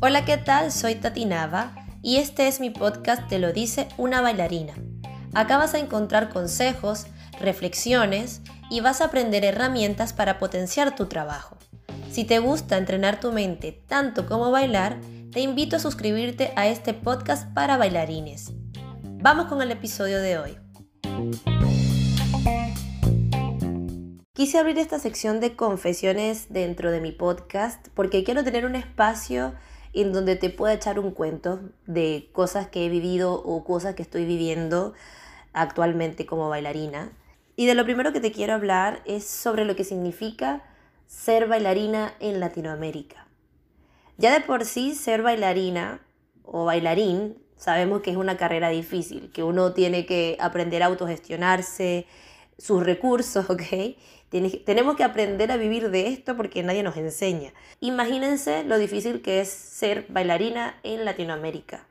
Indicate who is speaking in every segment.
Speaker 1: Hola, ¿qué tal? Soy Tati Nava y este es mi podcast Te lo dice una bailarina. Acá vas a encontrar consejos, reflexiones y vas a aprender herramientas para potenciar tu trabajo. Si te gusta entrenar tu mente tanto como bailar, te invito a suscribirte a este podcast para bailarines. Vamos con el episodio de hoy. Quise abrir esta sección de confesiones dentro de mi podcast porque quiero tener un espacio en donde te pueda echar un cuento de cosas que he vivido o cosas que estoy viviendo actualmente como bailarina. Y de lo primero que te quiero hablar es sobre lo que significa ser bailarina en Latinoamérica. Ya de por sí ser bailarina o bailarín sabemos que es una carrera difícil, que uno tiene que aprender a autogestionarse, sus recursos, ¿ok? tenemos que aprender a vivir de esto porque nadie nos enseña. Imagínense lo difícil que es ser bailarina en Latinoamérica.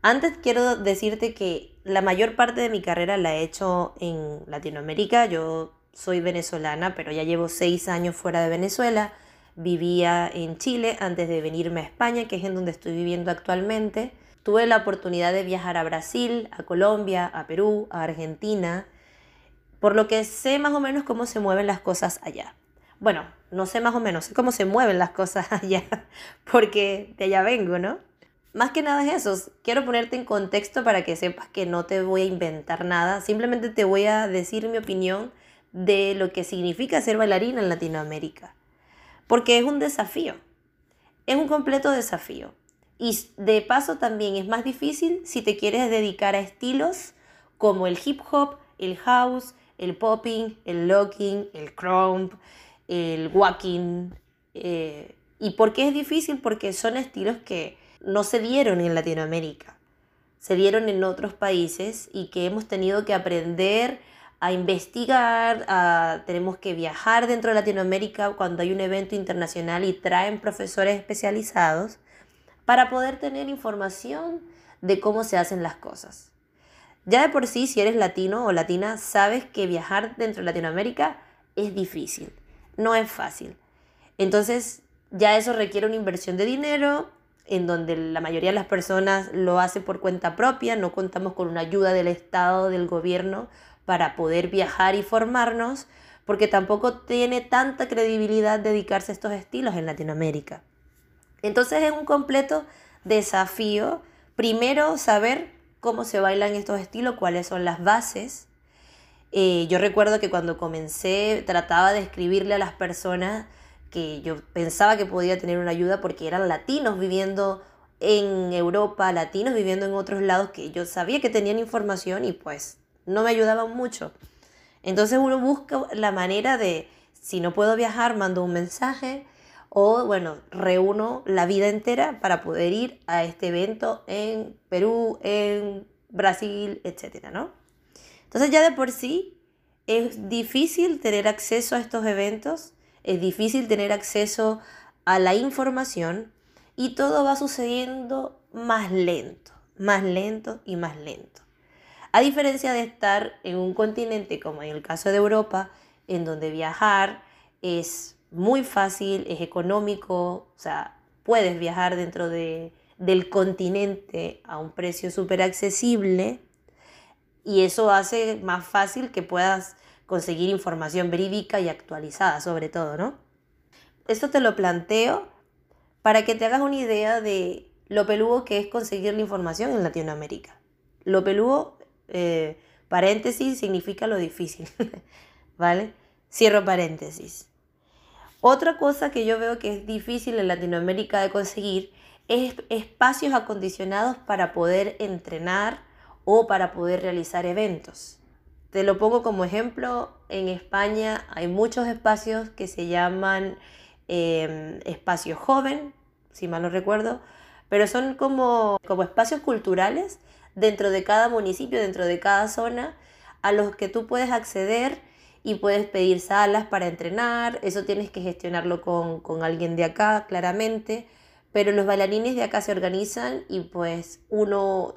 Speaker 1: Antes quiero decirte que la mayor parte de mi carrera la he hecho en Latinoamérica. Yo soy venezolana, pero ya llevo seis años fuera de Venezuela. Vivía en Chile antes de venirme a España, que es en donde estoy viviendo actualmente. Tuve la oportunidad de viajar a Brasil, a Colombia, a Perú, a Argentina, por lo que sé más o menos cómo se mueven las cosas allá. Bueno, no sé más o menos, cómo se mueven las cosas allá, porque de allá vengo, ¿no? Más que nada es eso, quiero ponerte en contexto para que sepas que no te voy a inventar nada, simplemente te voy a decir mi opinión de lo que significa ser bailarina en Latinoamérica. Porque es un desafío, es un completo desafío. Y de paso también es más difícil si te quieres dedicar a estilos como el hip hop, el house, el popping, el locking, el crump, el walking. Eh, ¿Y por qué es difícil? Porque son estilos que no se dieron en Latinoamérica, se dieron en otros países y que hemos tenido que aprender a investigar, tenemos que viajar dentro de Latinoamérica cuando hay un evento internacional y traen profesores especializados para poder tener información de cómo se hacen las cosas. Ya de por sí, si eres latino o latina, sabes que viajar dentro de Latinoamérica es difícil, no es fácil. Entonces, ya eso requiere una inversión de dinero, en donde la mayoría de las personas lo hace por cuenta propia, no contamos con una ayuda del Estado, del gobierno, para poder viajar y formarnos, porque tampoco tiene tanta credibilidad dedicarse a estos estilos en Latinoamérica. Entonces es un completo desafío, primero saber cómo se bailan estos estilos, cuáles son las bases. Eh, yo recuerdo que cuando comencé trataba de escribirle a las personas que yo pensaba que podía tener una ayuda porque eran latinos viviendo en Europa, latinos viviendo en otros lados que yo sabía que tenían información y pues no me ayudaban mucho. Entonces uno busca la manera de, si no puedo viajar, mando un mensaje, o bueno, reúno la vida entera para poder ir a este evento en Perú, en Brasil, etcétera, ¿no? Entonces ya de por sí es difícil tener acceso a estos eventos, es difícil tener acceso a la información y todo va sucediendo más lento, más lento y más lento. A diferencia de estar en un continente como en el caso de Europa, en donde viajar es muy fácil, es económico, o sea, puedes viajar dentro de, del continente a un precio súper accesible y eso hace más fácil que puedas conseguir información verídica y actualizada sobre todo, ¿no? Esto te lo planteo para que te hagas una idea de lo peludo que es conseguir la información en Latinoamérica. Lo peludo, eh, paréntesis, significa lo difícil, ¿vale? Cierro paréntesis. Otra cosa que yo veo que es difícil en Latinoamérica de conseguir es espacios acondicionados para poder entrenar o para poder realizar eventos. Te lo pongo como ejemplo, en España hay muchos espacios que se llaman eh, espacios joven, si mal no recuerdo, pero son como, como espacios culturales dentro de cada municipio, dentro de cada zona, a los que tú puedes acceder y puedes pedir salas para entrenar, eso tienes que gestionarlo con, con alguien de acá, claramente, pero los bailarines de acá se organizan y pues uno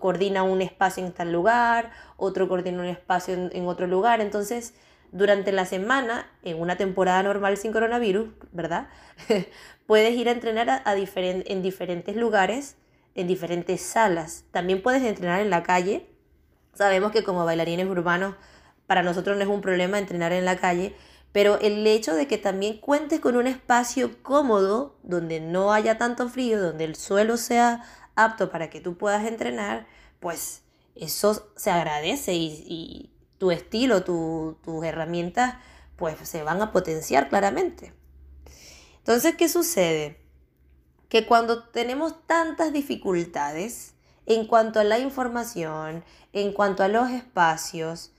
Speaker 1: coordina un espacio en tal lugar, otro coordina un espacio en, otro lugar, entonces durante la semana, en una temporada normal sin coronavirus, ¿verdad? puedes ir a entrenar a, en diferentes lugares, en diferentes salas. También puedes entrenar en la calle. Sabemos que como bailarines urbanos, para nosotros no es un problema entrenar en la calle, pero el hecho de que también cuentes con un espacio cómodo, donde no haya tanto frío, donde el suelo sea apto para que tú puedas entrenar, pues eso se agradece y, tu estilo, tus herramientas, pues se van a potenciar claramente. Entonces, ¿qué sucede? Que cuando tenemos tantas dificultades en cuanto a la información, en cuanto a los espacios,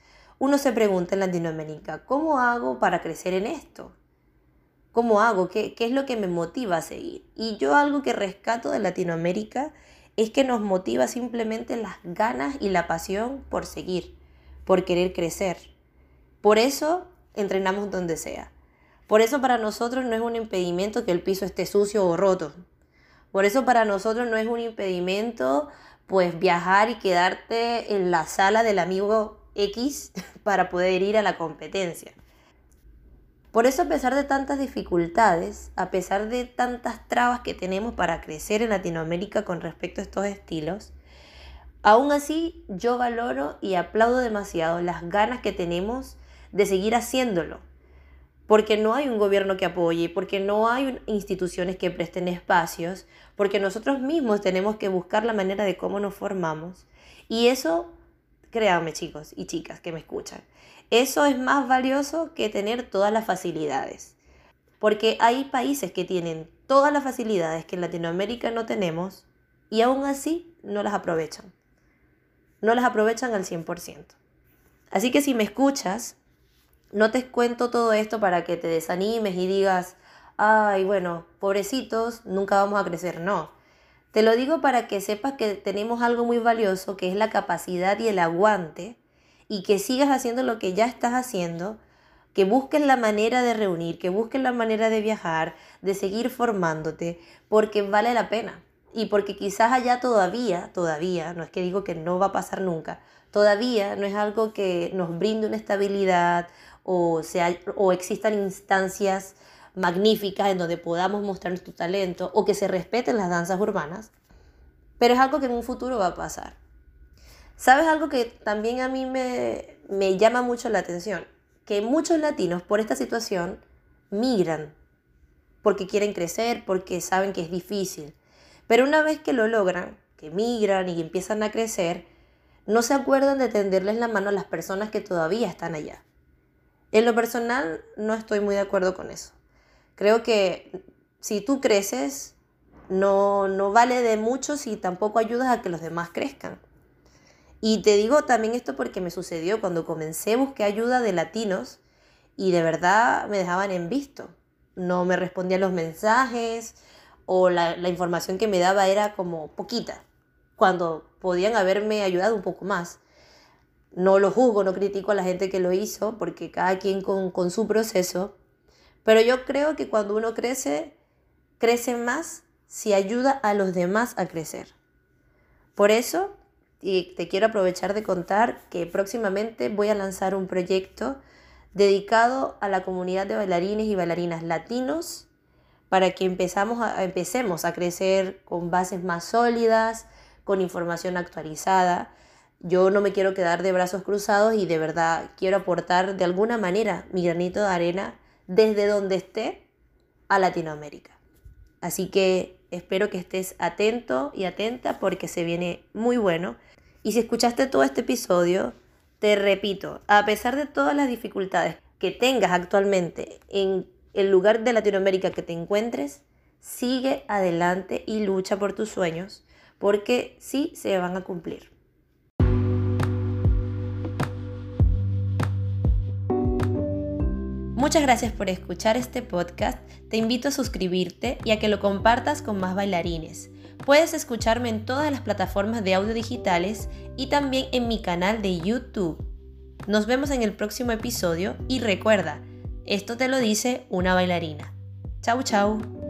Speaker 1: uno se pregunta en Latinoamérica, ¿cómo hago para crecer en esto? ¿Cómo hago? ¿Qué, ¿Qué, es lo que me motiva a seguir? Y yo algo que rescato de Latinoamérica es que nos motiva simplemente las ganas y la pasión por seguir, por querer crecer. Por eso entrenamos donde sea. Por eso para nosotros no es un impedimento que el piso esté sucio o roto. Por eso para nosotros no es un impedimento pues viajar y quedarte en la sala del amigo X para poder ir a la competencia. Por eso a pesar de tantas dificultades, a pesar de tantas trabas que tenemos para crecer en Latinoamérica con respecto a estos estilos, aún así yo valoro y aplaudo demasiado las ganas que tenemos de seguir haciéndolo. Porque no hay un gobierno que apoye, porque no hay instituciones que presten espacios, porque nosotros mismos tenemos que buscar la manera de cómo nos formamos. Y eso, créanme chicos y chicas que me escuchan, eso es más valioso que tener todas las facilidades. Porque hay países que tienen todas las facilidades que en Latinoamérica no tenemos y aún así no las aprovechan. No las aprovechan al 100%. Así que si me escuchas, no te cuento todo esto para que te desanimes y digas, ay, bueno, pobrecitos, nunca vamos a crecer. No. Te lo digo para que sepas que tenemos algo muy valioso, que es la capacidad y el aguante y que sigas haciendo lo que ya estás haciendo, que busques la manera de reunir, que busques la manera de viajar, de seguir formándote, porque vale la pena. Y porque quizás allá todavía, todavía, no es que digo que no va a pasar nunca, todavía no es algo que nos brinde una estabilidad o, sea, o existan instancias magníficas en donde podamos mostrar nuestro talento o que se respeten las danzas urbanas, pero es algo que en un futuro va a pasar. ¿Sabes algo que también a mí me, me llama mucho la atención? Que muchos latinos por esta situación migran porque quieren crecer, porque saben que es difícil. Pero una vez que lo logran, que migran y empiezan a crecer, no se acuerdan de tenderles la mano a las personas que todavía están allá. En lo personal, no estoy muy de acuerdo con eso. Creo que si tú creces, no, no vale de mucho si tampoco ayudas a que los demás crezcan. Y te digo también esto porque me sucedió cuando comencé, busqué ayuda de latinos y de verdad me dejaban en visto. No me respondían los mensajes o la, la información que me daba era como poquita, cuando podían haberme ayudado un poco más. No lo juzgo, no critico a la gente que lo hizo, porque cada quien con, con su proceso. Pero yo creo que cuando uno crece, crece más si ayuda a los demás a crecer. Por eso y te quiero aprovechar de contar que próximamente voy a lanzar un proyecto dedicado a la comunidad de bailarines y bailarinas latinos para que empezamos empecemos a crecer con bases más sólidas, con información actualizada. Yo no me quiero quedar de brazos cruzados y de verdad quiero aportar de alguna manera mi granito de arena desde donde esté a Latinoamérica. Así que espero que estés atento y atenta porque se viene muy bueno. Y si escuchaste todo este episodio, te repito, a pesar de todas las dificultades que tengas actualmente en el lugar de Latinoamérica que te encuentres, sigue adelante y lucha por tus sueños, porque sí se van a cumplir. Muchas gracias por escuchar este podcast. Te invito a suscribirte y a que lo compartas con más bailarines. Puedes escucharme en todas las plataformas de audio digitales y también en mi canal de YouTube. Nos vemos en el próximo episodio y recuerda, esto te lo dice una bailarina. Chau chau.